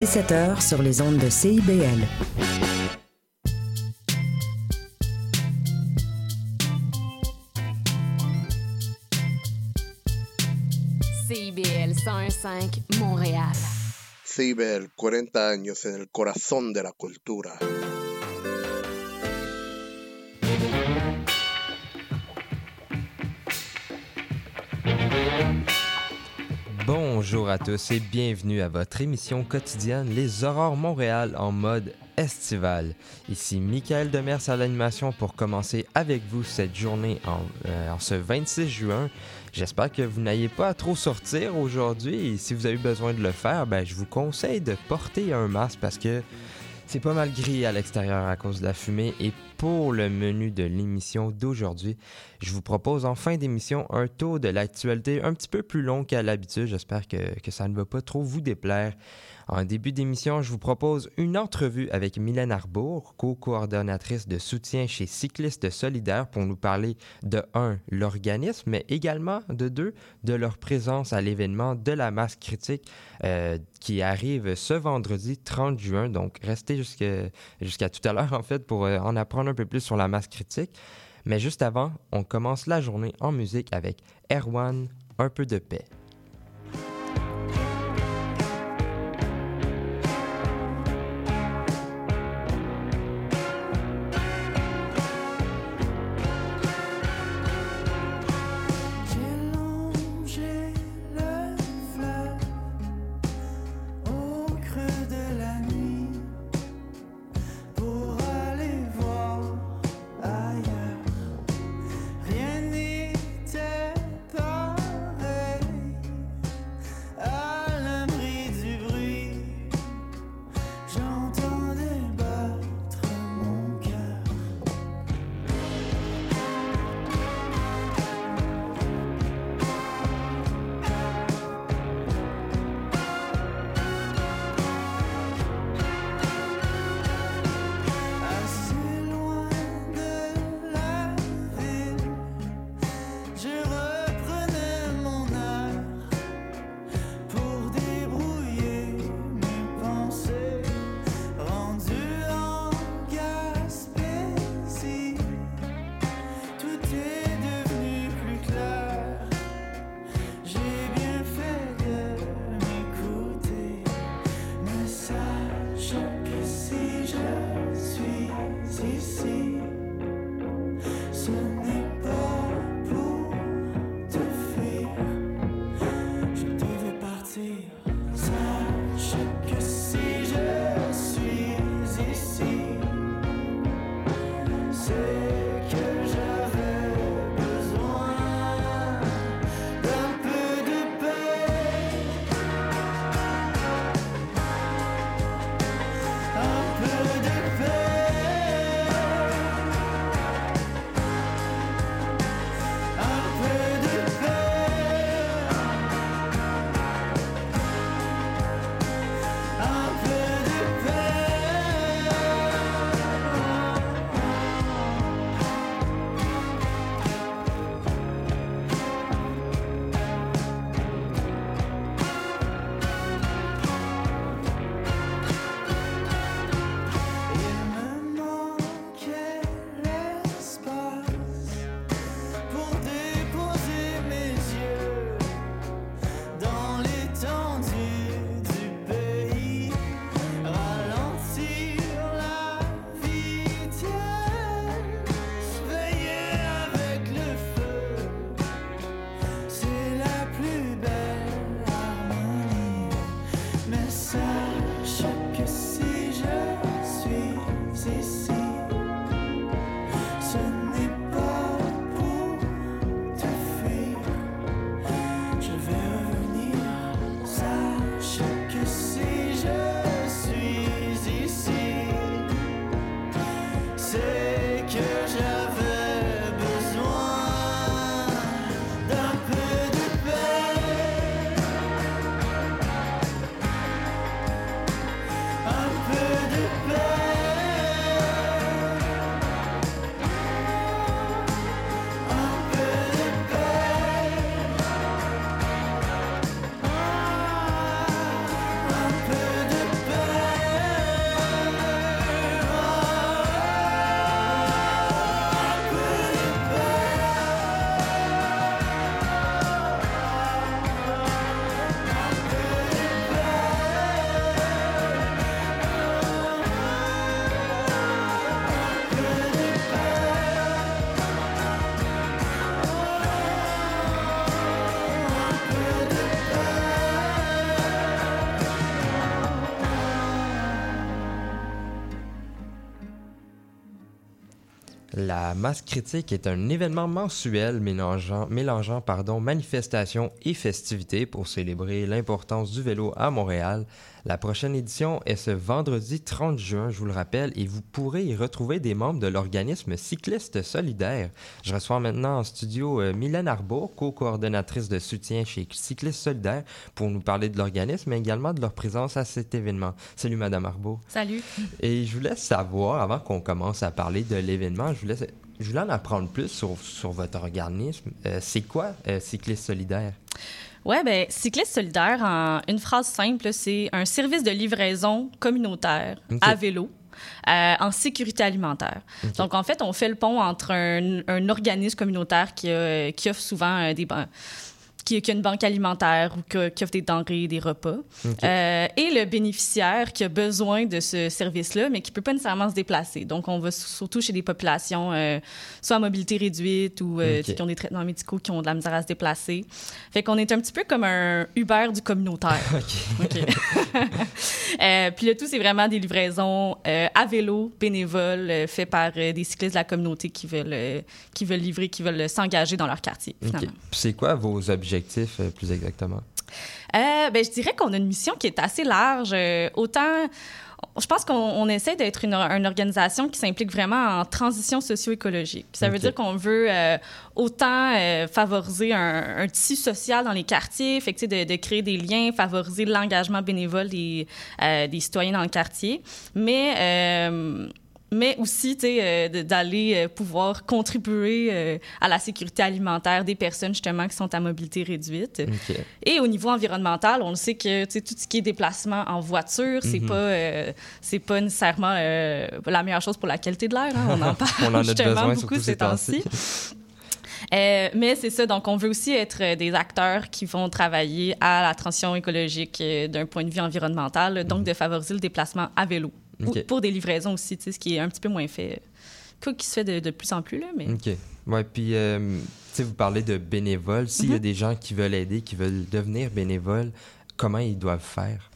17h sur les ondes de CIBL. CIBL 105 Montréal. CIBL, 40 años en el corazón de la cultura. Bonjour à tous et bienvenue à votre émission quotidienne Les Aurores Montréal en mode estival. Ici Michael Demers à l'animation pour commencer avec vous cette journée en, euh, ce 26 juin. J'espère que vous n'ayez pas trop sortir aujourd'hui et si vous avez besoin de le faire, ben, je vous conseille de porter un masque parce que c'est pas mal gris à l'extérieur à cause de la fumée et pour le menu de l'émission d'aujourd'hui, je vous propose en fin d'émission un tour de l'actualité un petit peu plus long qu'à l'habitude. J'espère que, ça ne va pas trop vous déplaire. En début d'émission, je vous propose une entrevue avec Mylène Arbour, co-coordonnatrice de soutien chez Cyclistes Solidaires, pour nous parler de 1. l'organisme, mais également de 2. de leur présence à l'événement de la masse critique euh, qui arrive ce vendredi 30 juin. Donc, restez jusqu'à tout à l'heure, en fait, pour euh, en apprendre un peu plus sur la masse critique. Mais juste avant, on commence la journée en musique avec Erwan, un peu de paix. La masse critique est un événement mensuel mélangeant, mélangeant pardon, manifestations et festivités pour célébrer l'importance du vélo à Montréal. La prochaine édition est ce vendredi 30 juin, je vous le rappelle, et vous pourrez y retrouver des membres de l'organisme Cycliste Solidaire. Je reçois maintenant en studio euh, Mylène Arbour, co-coordonnatrice de soutien chez Cycliste Solidaire, pour nous parler de l'organisme, mais également de leur présence à cet événement. Salut Madame Arbour. Salut. Et je voulais savoir, avant qu'on commence à parler de l'événement, je voulais, je voulais en apprendre plus sur, sur votre organisme. Euh, c'est quoi euh, Cycliste Solidaire? Ouais, ben Cycliste solidaire, en une phrase simple, c'est un service de livraison communautaire à vélo. euh, en sécurité alimentaire. Donc, en fait, on fait le pont entre un, un organisme communautaire qui, offre souvent euh, des ban- qui, qui a une banque alimentaire ou que- qui offre des denrées, des repas, euh, et le bénéficiaire qui a besoin de ce service-là, mais qui peut pas nécessairement se déplacer. Donc, on va surtout chez des populations euh, soit à mobilité réduite ou euh, qui ont des traitements médicaux, qui ont de la misère à se déplacer. Fait qu'on est un petit peu comme un Uber du communautaire. OK. Puis le tout, c'est vraiment des livraisons à vélo, bénévoles, euh, fait par des cyclistes de la communauté qui veulent, qui veulent livrer, qui veulent s'engager dans leur quartier, finalement. Puis C'est quoi vos objectifs euh, plus exactement? Euh, ben, je dirais qu'on a une mission qui est assez large. Euh, autant, je pense qu'on on essaie d'être une, une organisation qui s'implique vraiment en transition socio-écologique. Ça veut dire qu'on veut euh, autant favoriser un, un tissu social dans les quartiers, fait que, de, de créer des liens, favoriser l'engagement bénévole des, des citoyens dans le quartier, mais mais aussi euh, d'aller euh, pouvoir contribuer euh, à la sécurité alimentaire des personnes justement qui sont à mobilité réduite. Et au niveau environnemental, on le sait que tout ce qui est déplacement en voiture, c'est Mhm. pas c'est pas nécessairement la meilleure chose pour la qualité de l'air. hein. On en parle On en a justement besoin beaucoup ces temps-ci. Euh, mais c'est ça, donc on veut aussi être des acteurs qui vont travailler à la transition écologique d'un point de vue environnemental, donc de favoriser le déplacement à vélo. Ou pour des livraisons aussi, tu sais, ce qui est un petit peu moins fait. Quoi qui se fait de, de plus en plus, là, mais... OK. Ouais, puis, euh, tu sais, vous parlez de bénévoles. S'il y a Mhm. des gens qui veulent aider, qui veulent devenir bénévoles, comment ils doivent faire?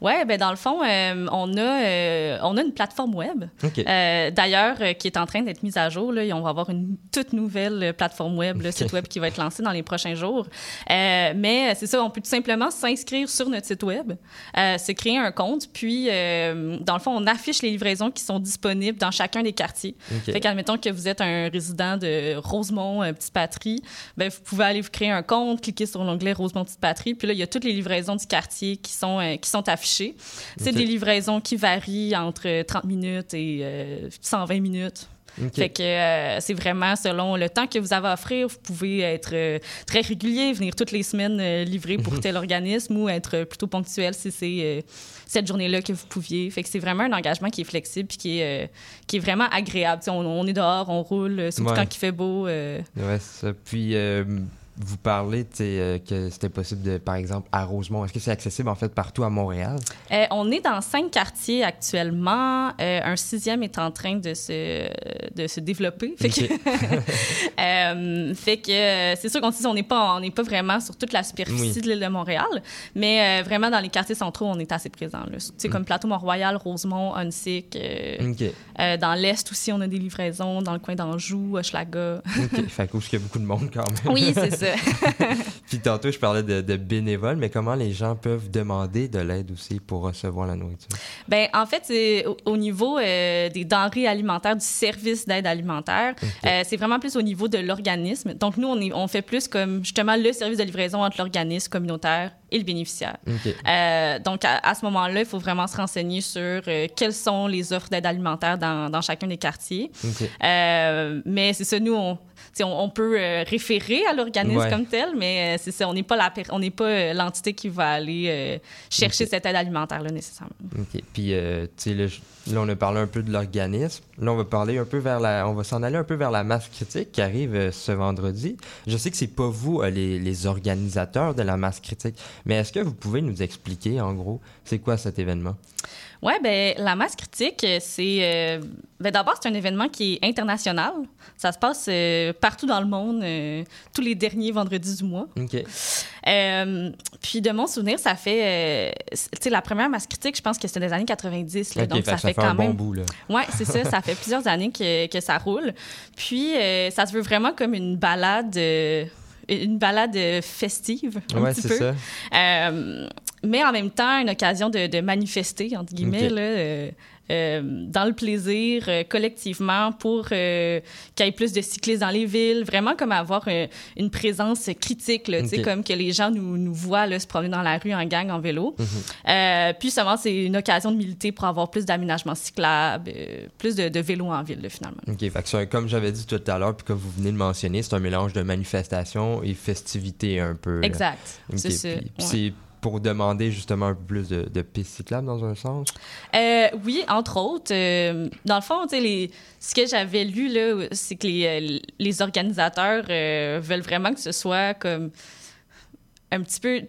Ouais, ben dans le fond, euh, on, a, euh, on a une plateforme web OK. Euh, D'ailleurs, qui est en train d'être mise à jour. Là, Et on va avoir une toute nouvelle plateforme web, le site web qui va être lancé dans les prochains jours. Mais c'est ça, on peut tout simplement s'inscrire sur notre site web, se créer un compte, puis dans le fond, on affiche les livraisons qui sont disponibles dans chacun des quartiers. OK. Fait qu'admettons que vous êtes un résident de Rosemont, Petite Patrie, ben, vous pouvez aller vous créer un compte, cliquer sur l'onglet Rosemont Petite Patrie, puis là, il y a toutes les livraisons du quartier qui sont, qui sont affichées. C'est des livraisons qui varient entre 30 minutes et euh, 120 minutes. OK. Fait que euh, c'est vraiment selon le temps que vous avez à offrir. Vous pouvez être euh, très régulier, venir toutes les semaines euh, livrer pour tel organisme ou être euh, plutôt ponctuel si c'est euh, cette journée-là que vous pouviez. Fait que c'est vraiment un engagement qui est flexible puis qui est, euh, qui est vraiment agréable. On, on est dehors, on roule, euh, surtout Ouais. quand il fait beau. euh, Ouais, ça. Puis, euh, vous parlez euh, que c'était possible, de, par exemple, à Rosemont. Est-ce que c'est accessible, en fait, partout à Montréal? Euh, on est dans cinq quartiers actuellement. Euh, un sixième est en train de se, de se développer. Fait que, fait que c'est sûr qu'on se dit on n'est pas on n'est pas vraiment sur toute la superficie Oui. de l'île de Montréal, mais vraiment dans les quartiers centraux on est assez présent. Tu sais, comme Plateau Mont-Royal, Rosemont, euh, dans l'est aussi on a des livraisons dans le coin d'Anjou, Hochelaga. OK. fait qu'il y a beaucoup de monde quand même? oui c'est ça. Puis tantôt, je parlais de, de bénévoles, mais comment les gens peuvent demander de l'aide aussi pour recevoir la nourriture? Ben, en fait, c'est au, au niveau euh, des denrées alimentaires, du service d'aide alimentaire, euh, c'est vraiment plus au niveau de l'organisme. Donc, nous, on, est- on fait plus comme justement le service de livraison entre l'organisme communautaire et le bénéficiaire. Euh, donc, à, à ce moment-là, il faut vraiment se renseigner sur euh, quelles sont les offres d'aide alimentaire dans, dans chacun des quartiers. Euh, mais c'est ça, nous, on, on, on peut euh, référer à l'organisme Ouais. comme tel, mais euh, c'est ça, on n'est pas la on n'est pas euh, l'entité qui va aller chercher cette aide alimentaire-là nécessairement. OK. Puis, tu sais, là, là, on a parlé un peu de l'organisme. Là, on va parler un peu vers la... On va s'en aller un peu vers la masse critique qui arrive ce vendredi. Je sais que c'est pas vous, les, les organisateurs de la masse critique, mais est-ce que vous pouvez nous expliquer, en gros, c'est quoi cet événement? Oui, ben la masse critique, euh, c'est. euh, ben, D'abord, c'est un événement qui est international. Ça se passe euh, partout dans le monde, euh, tous les derniers vendredis du mois. OK. Puis de mon souvenir, ça fait, tu sais, la première masse critique, je pense que c'était des années 90, là, Ok, donc fait ça fait quand un bon même bout, là. Ouais, c'est ça. Ça fait plusieurs années que, que ça roule. Puis, ça se veut vraiment comme une balade, une balade festive, un Ouais, c'est ça. Euh, mais en même temps, une occasion de, de manifester, entre guillemets, là, euh, euh, dans le plaisir, euh, collectivement, pour qu'il y ait plus de cyclistes dans les villes. Vraiment comme avoir une présence critique, là, tu sais, Ok. comme que les gens nous, nous voient là, se promener dans la rue en gang, en vélo. Mhm. Puis seulement, c'est une occasion de militer pour avoir plus d'aménagement cyclable, euh, plus de, de vélos en ville, là, finalement. OK, fait que c'est un- comme j'avais dit tout à l'heure, puis comme vous venez de mentionner, c'est un mélange de manifestation et festivité un peu. Exact. OK, C'est pour demander justement un peu plus de, de pistes dans un sens. Euh, oui, entre autres. euh, dans le fond, les- ce que j'avais lu, c'est que les, euh, les organisateurs euh, veulent vraiment que ce soit comme un petit peu.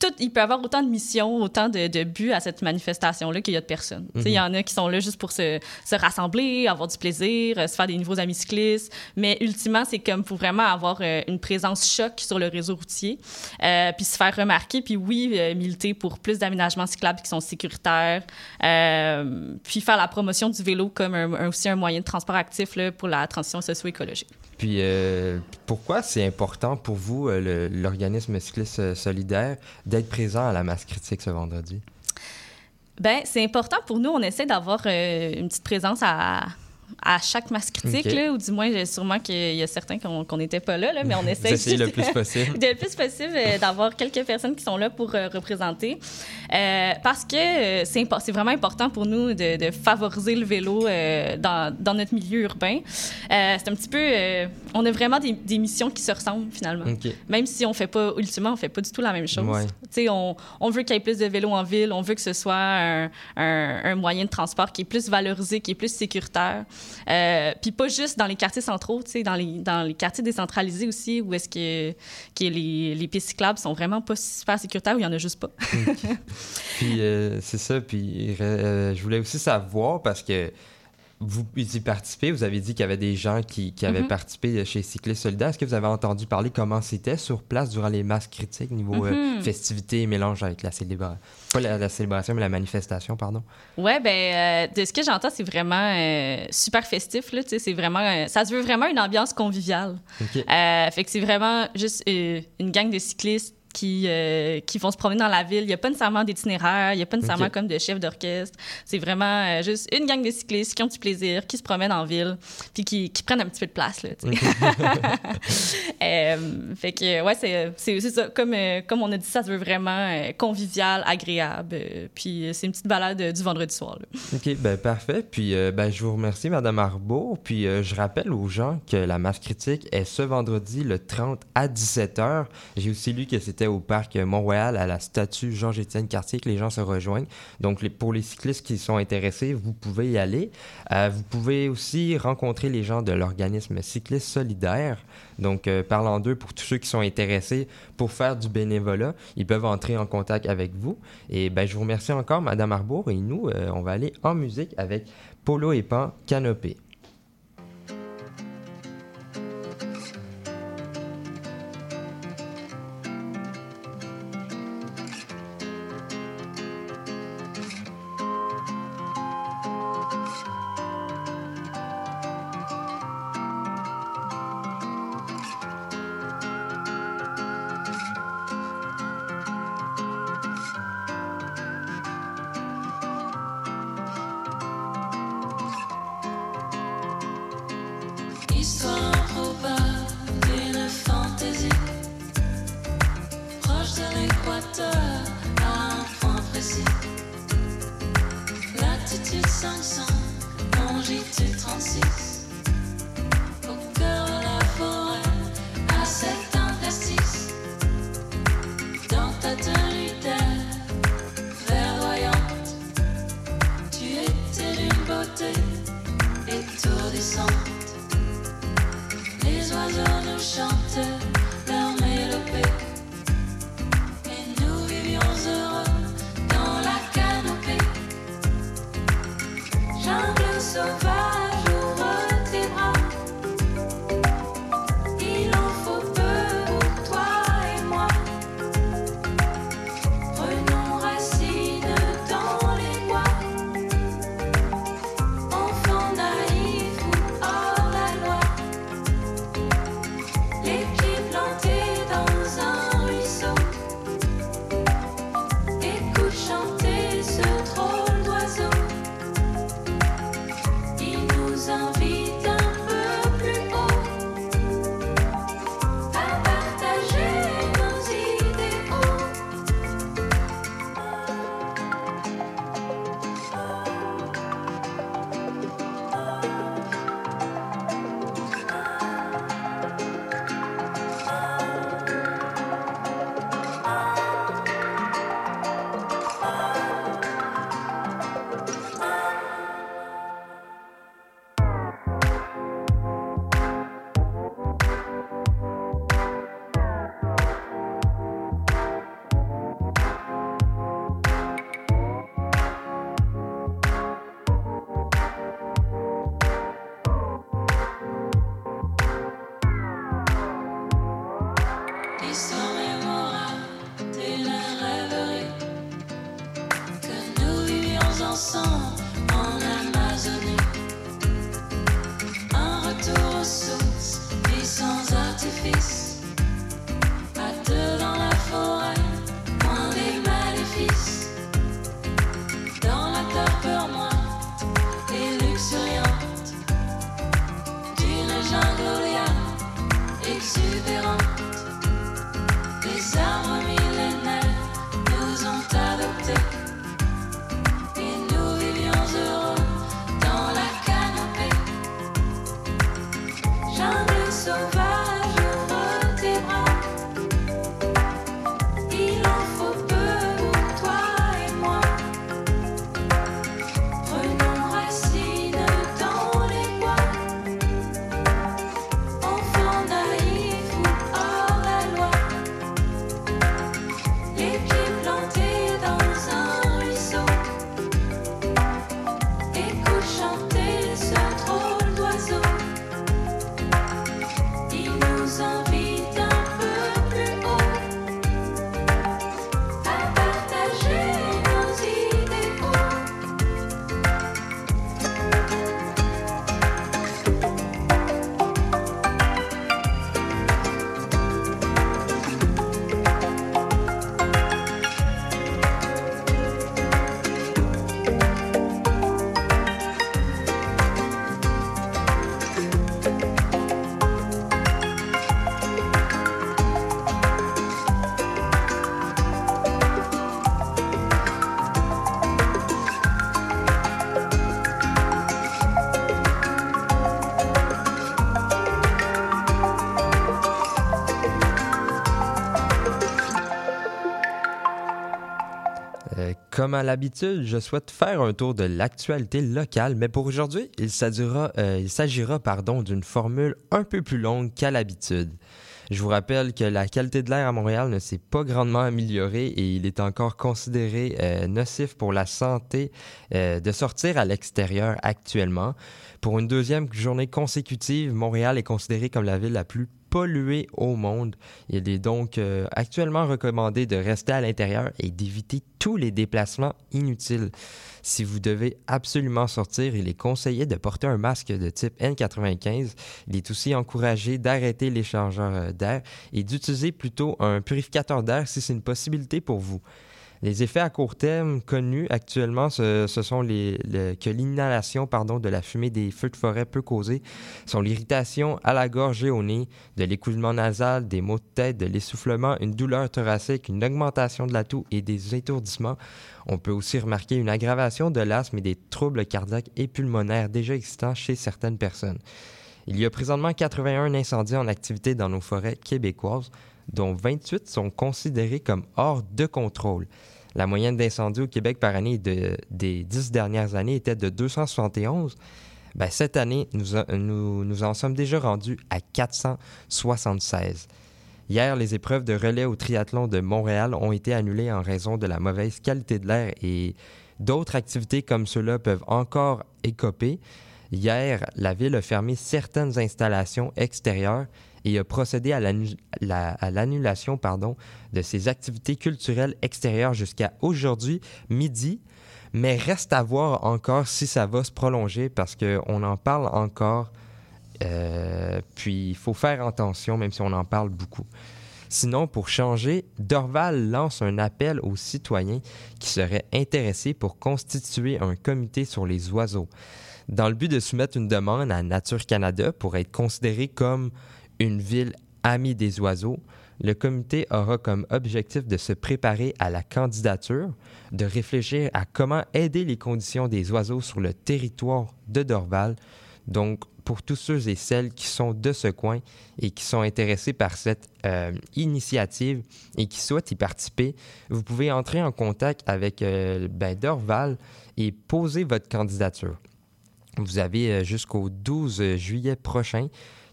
Tout, il peut y avoir autant de missions, autant de, de buts à cette manifestation-là qu'il y a de personnes. Tu sais, Il y en a qui sont là juste pour se, se rassembler, avoir du plaisir, euh, se faire des nouveaux amis cyclistes. Mais ultimement, c'est comme pour vraiment avoir euh, une présence choc sur le réseau routier, euh, puis se faire remarquer, puis oui, euh, militer pour plus d'aménagements cyclables qui sont sécuritaires, euh, puis faire la promotion du vélo comme un- un- aussi un moyen de transport actif là, pour la transition socio-écologique. Puis euh, pourquoi c'est important pour vous, euh, l'organisme cycliste euh, solidaire, d'être présent à la masse critique ce vendredi? Ben, c'est important pour nous. On essaie d'avoir une petite présence à, à chaque masse critique, là, ou du moins, sûrement qu'il y a certains qu'on qu'on n'était pas là, là, mais on essaie essayez le plus possible. de le plus possible euh, d'avoir quelques personnes qui sont là pour euh, représenter. Euh, parce que euh, c'est vraiment important pour nous de, de favoriser le vélo dans, dans notre milieu urbain. C'est un petit peu... on a vraiment des, des missions qui se ressemblent, finalement. OK. Même si on fait pas, ultimement, on fait pas du tout la même chose. Ouais. Tu sais, on, on veut qu'il y ait plus de vélos en ville, on veut que ce soit un, un- un moyen de transport qui est plus valorisé, qui est plus sécuritaire. Euh, Puis pas juste dans les quartiers centraux, tu sais, dans les, dans les quartiers décentralisés aussi, où est-ce que, que les, les pistes cyclables sont vraiment pas super sécuritaires, où il y en a juste pas. Puis euh, c'est ça. Puis euh, je voulais aussi savoir parce que vous y participez, vous avez dit qu'il y avait des gens qui, qui avaient Mhm. participé chez Cyclistes Solidaires. Est-ce que vous avez entendu parler comment c'était sur place durant les masses critiques, niveau euh, Mhm. festivités et mélange avec la célébration? Pas la, la célébration, mais la manifestation, pardon? Ouais, ben, euh, de ce que j'entends, c'est vraiment euh, super festif, là, c'est vraiment... ça se veut vraiment une ambiance conviviale. Fait que c'est vraiment juste une gang de cyclistes qui, euh, qui vont se promener dans la ville. Il n'y a pas nécessairement d'itinéraire, il n'y a pas nécessairement comme de chef d'orchestre. C'est vraiment euh, juste une gang de cyclistes qui ont du plaisir, qui se promènent en ville, puis qui, qui prennent un petit peu de place. Là. Euh, fait que, ouais, c'est, c'est, c'est ça. Comme, comme on a dit, ça se veut vraiment convivial, agréable. puis c'est une petite balade du vendredi soir. là. OK, ben parfait. Puis ben, je vous remercie, Madame Arbour. Puis je rappelle aux gens que la masse critique est ce vendredi, le 30 à 17h. J'ai aussi lu que c'était au parc Mont-Royal, à la statue Georges-Étienne Cartier, que les gens se rejoignent. Donc pour les cyclistes qui sont intéressés, vous pouvez y aller. Euh, vous pouvez aussi rencontrer les gens de l'organisme Cycliste Solidaire. Donc, euh, parlant d'eux, pour tous ceux qui sont intéressés pour faire du bénévolat, ils peuvent entrer en contact avec vous. Et ben, je vous remercie encore, Madame Arbour. Et nous, euh, on va aller en musique avec Polo et Pan Canopé. L'équateur à un point précis. Latitude 500, comme à l'habitude, je souhaite faire un tour de l'actualité locale, mais pour aujourd'hui, il s'agira, euh, il s'agira pardon, d'une formule un peu plus longue qu'à l'habitude. Je vous rappelle que la qualité de l'air à Montréal ne s'est pas grandement améliorée et il est encore considéré euh, nocif pour la santé euh, de sortir à l'extérieur actuellement. Pour une deuxième journée consécutive, Montréal est considéré comme la ville la plus polluée au monde. Il est donc euh, actuellement recommandé de rester à l'intérieur et d'éviter tous les déplacements inutiles. Si vous devez absolument sortir, il est conseillé de porter un masque de type N95. Il est aussi encouragé d'arrêter l'échangeur euh, d'air et d'utiliser plutôt un purificateur d'air si c'est une possibilité pour vous. Les effets à court terme connus actuellement, ce, sont que l'inhalation de la fumée des feux de forêt peut causer, sont l'irritation à la gorge et au nez, de l'écoulement nasal, des maux de tête, de l'essoufflement, une douleur thoracique, une augmentation de la toux et des étourdissements. On peut aussi remarquer une aggravation de l'asthme et des troubles cardiaques et pulmonaires déjà existants chez certaines personnes. Il y a présentement 81 incendies en activité dans nos forêts québécoises, dont 28 sont considérés comme hors de contrôle. La moyenne d'incendies au Québec par année de- des dix dernières années était de 271. Ben, cette année, nous, nous, nous en sommes déjà rendus à 476. Hier, les épreuves de relais au triathlon de Montréal ont été annulées en raison de la mauvaise qualité de l'air et d'autres activités comme ceux-là peuvent encore écoper. Hier, la ville a fermé certaines installations extérieures et a procédé à l'annu- la- à l'annulation de ses activités culturelles extérieures jusqu'à aujourd'hui midi. Mais reste à voir encore si ça va se prolonger parce qu'on en parle encore. Euh, puis il faut faire attention, même si on en parle beaucoup. Sinon, pour changer, Dorval lance un appel aux citoyens qui seraient intéressés pour constituer un comité sur les oiseaux, dans le but de soumettre une demande à Nature Canada pour être considéré comme une ville amie des oiseaux. Le comité aura comme objectif de se préparer à la candidature, de réfléchir à comment aider les conditions des oiseaux sur le territoire de Dorval. Donc, pour tous ceux et celles qui sont de ce coin et qui sont intéressés par cette euh, initiative et qui souhaitent y participer, vous pouvez entrer en contact avec euh, ben, Dorval et poser votre candidature. Vous avez euh, jusqu'au 12 juillet prochain.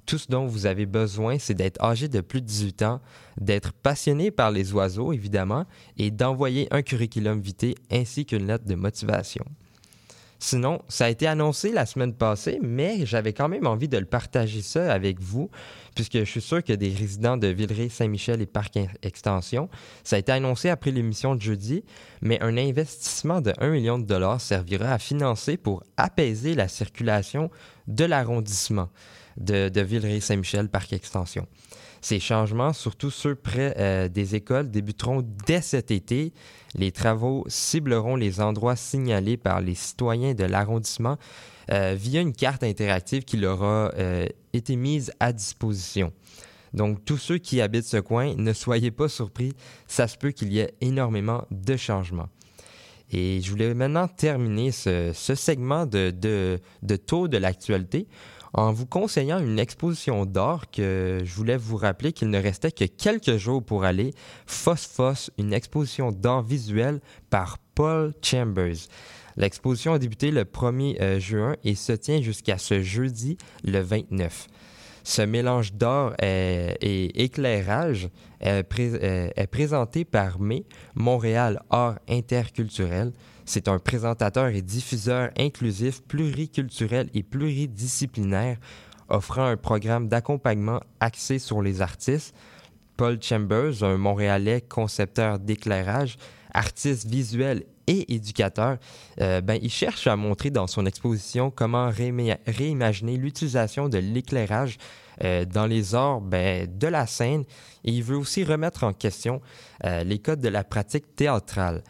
Tout ce dont vous avez besoin, c'est d'être âgé de plus de 18 ans, d'être passionné par les oiseaux, évidemment, et d'envoyer un curriculum vitae ainsi qu'une lettre de motivation. Sinon, ça a été annoncé la semaine passée, mais j'avais quand même envie de le partager ça avec vous, puisque je suis sûr que des résidents de Villeray-Saint-Michel et Parc Extension, ça a été annoncé après l'émission de jeudi, mais un investissement de 1 million de dollars servira à financer pour apaiser la circulation de l'arrondissement de, de Villeray-Saint-Michel, Parc Extension. Ces changements, surtout ceux près euh, des écoles, débuteront dès cet été. Les travaux cibleront les endroits signalés par les citoyens de l'arrondissement euh, via une carte interactive qui leur a euh, été mise à disposition. Donc, tous ceux qui habitent ce coin, ne soyez pas surpris, ça se peut qu'il y ait énormément de changements. Et je voulais maintenant terminer ce, segment de, de, tour de l'actualité en vous conseillant une exposition d'art que je voulais vous rappeler qu'il ne restait que quelques jours pour aller. Phosphos, une exposition d'art visuel par Paul Chambers. L'exposition a débuté le 1er euh, juin et se tient jusqu'à ce jeudi, le 29. Ce mélange d'art et, et éclairage euh, est présenté par May, Montréal Art Interculturel. C'est un présentateur et diffuseur inclusif, pluriculturel et pluridisciplinaire, offrant un programme d'accompagnement axé sur les artistes. Paul Chambers, un Montréalais concepteur d'éclairage, artiste visuel et éducateur, euh, ben, il cherche à montrer dans son exposition comment réima- réimaginer l'utilisation de l'éclairage euh, dans les arts ben, de la scène il veut aussi remettre en question euh, les codes de la pratique théâtrale.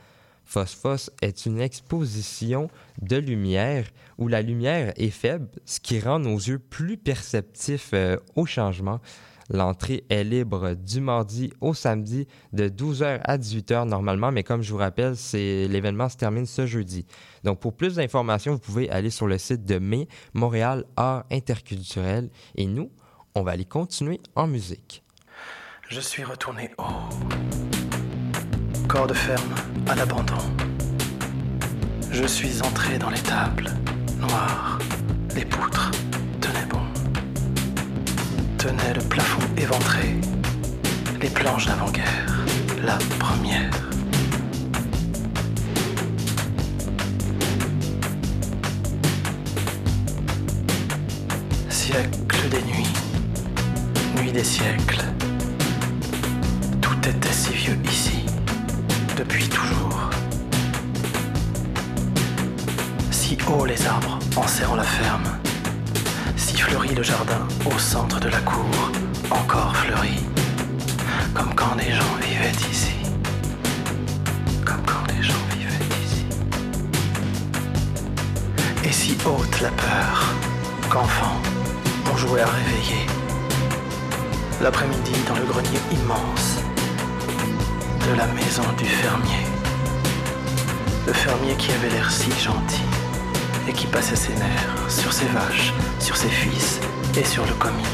Phosphos est une exposition de lumière où la lumière est faible, ce qui rend nos yeux plus perceptifs euh, au changement. L'entrée est libre du mardi au samedi de 12h à 18h normalement, mais comme je vous rappelle, c'est l'événement se termine ce jeudi. Donc pour plus d'informations, vous pouvez aller sur le site de Mai Montréal Art Interculturel et nous, on va aller continuer en musique. Je suis retourné haut. Corps de ferme à l'abandon. Je suis entré dans les tables noires. Les poutres tenaient bon. Tenaient le plafond éventré. Les planches d'avant-guerre. La première. Siècle des nuits. Nuit des siècles. Tout était si vieux ici, depuis toujours. Si haut les arbres enserrant la ferme, si fleuri le jardin au centre de la cour, encore fleuri, comme quand des gens vivaient ici. Comme quand des gens vivaient ici. Et si haute la peur, qu'enfant, on jouait à réveiller. L'après-midi dans le grenier immense de la maison du fermier. Le fermier qui avait l'air si gentil et qui passait ses nerfs sur ses vaches, sur ses fils et sur le commis.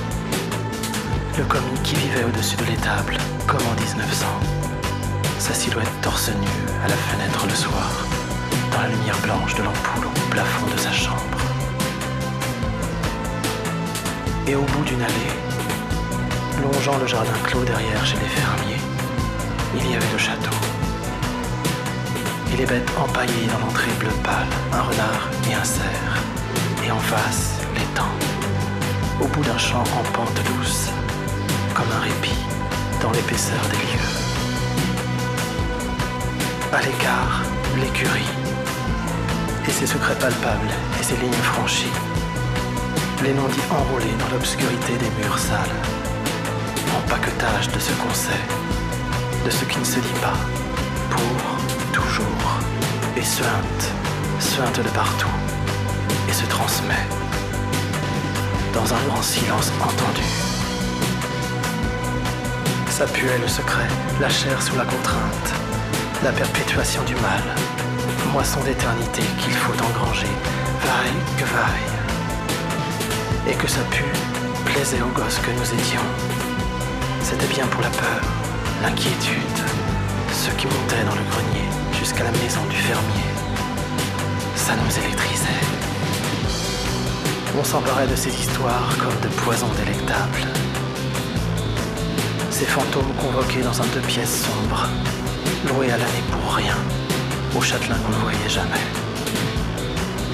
Le commis qui vivait au-dessus de l'étable, comme en 1900. Sa silhouette torse nu à la fenêtre le soir, dans la lumière blanche de l'ampoule au plafond de sa chambre. Et au bout d'une allée, longeant le jardin clos derrière chez les fermiers, il y avait le château. Et les bêtes empaillées dans l'entrée bleu pâle, un renard et un cerf. Et en face, l'étang, au bout d'un champ en pente douce, comme un répit dans l'épaisseur des lieux. À l'écart, l'écurie, et ses secrets palpables et ses lignes franchies. Les non-dits enrôlés dans l'obscurité des murs sales. En paquetage de ce qu'on sait, de ce qui ne se dit pas, pour toujours, et suinte, suinte de partout, et se transmet dans un grand silence entendu. Ça puait le secret, la chair sous la contrainte, la perpétuation du mal, moisson d'éternité qu'il faut engranger, vaille que vaille. Et que ça pue, plaisait aux gosses que nous étions. C'était bien pour la peur, l'inquiétude, ceux qui montaient dans le grenier jusqu'à la maison du fermier. Ça nous électrisait. On s'emparait de ces histoires comme de poisons délectables. Ces fantômes convoqués dans un deux pièces sombre, loués à l'année pour rien, au châtelain qu'on ne voyait jamais.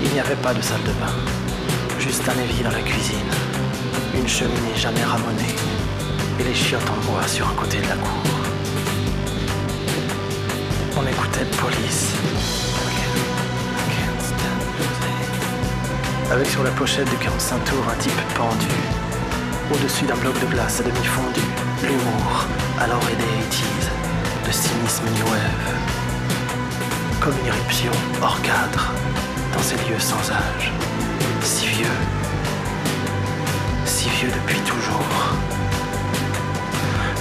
Il n'y avait pas de salle de bain, juste un évier dans la cuisine, une cheminée jamais ramonée et les chiottes en bois sur un côté de la cour. On écoutait Police. Avec sur la pochette du 45 tours un type pendu, au-dessus d'un bloc de glace à demi fondu, l'humour à l'orée des 80s, le cynisme new wave, comme une éruption hors cadre dans ces lieux sans âge, si vieux, si vieux depuis toujours,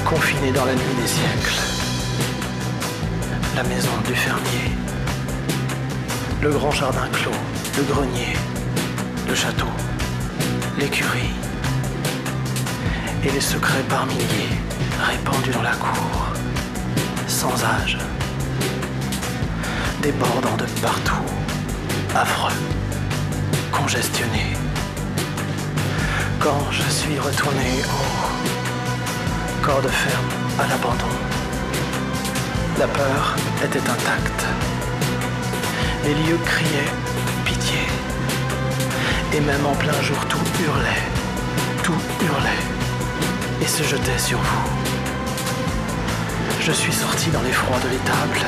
confiné dans la nuit des siècles, la maison du fermier, le grand jardin clos, le grenier, le château, l'écurie. Et les secrets par milliers répandus dans la cour, sans âge, débordant de partout, affreux, congestionné. Quand je suis retourné au corps de ferme à l'abandon, la peur était intacte. Les lieux criaient pitié. Et même en plein jour, tout hurlait, tout hurlait et se jetait sur vous. Je suis sorti dans l'effroi de l'étable.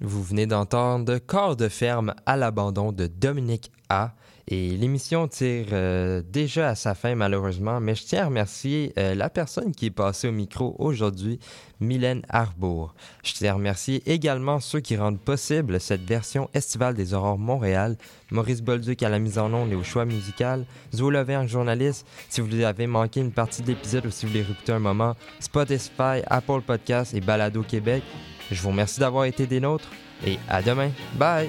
Vous venez d'entendre Corps de ferme à l'abandon de Dominique A. Et l'émission tire euh, déjà à sa fin malheureusement, mais je tiens à remercier euh, la personne qui est passée au micro aujourd'hui, Mylène Arbour. Je tiens à remercier également ceux qui rendent possible cette version estivale des Aurores Montréal, Maurice Bolduc à la mise en onde et au choix musical, Zoé Levergne, journaliste. Si vous avez manqué une partie de l'épisode ou si vous voulez réécouter un moment, Spotify, Apple Podcasts et Balado Québec. Je vous remercie d'avoir été des nôtres et à demain. Bye!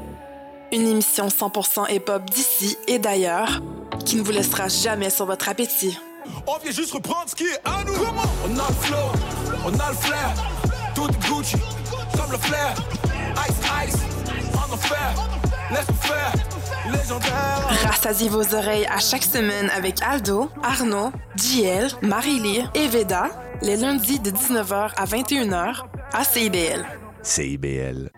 Une émission 100% hip-hop d'ici et d'ailleurs qui ne vous laissera jamais sur votre appétit. On vient juste reprendre ce qui est à nous. On a le flow, on a le flair. Tout est Gucci, comme le flair. Ice, ice, on. Laisse-nous faire, légendaire. Rassasiez vos oreilles à chaque semaine avec Aldo, Arnaud, JL, Marie-Lee et Veda les lundis de 19h à 21h à CIBL. CIBL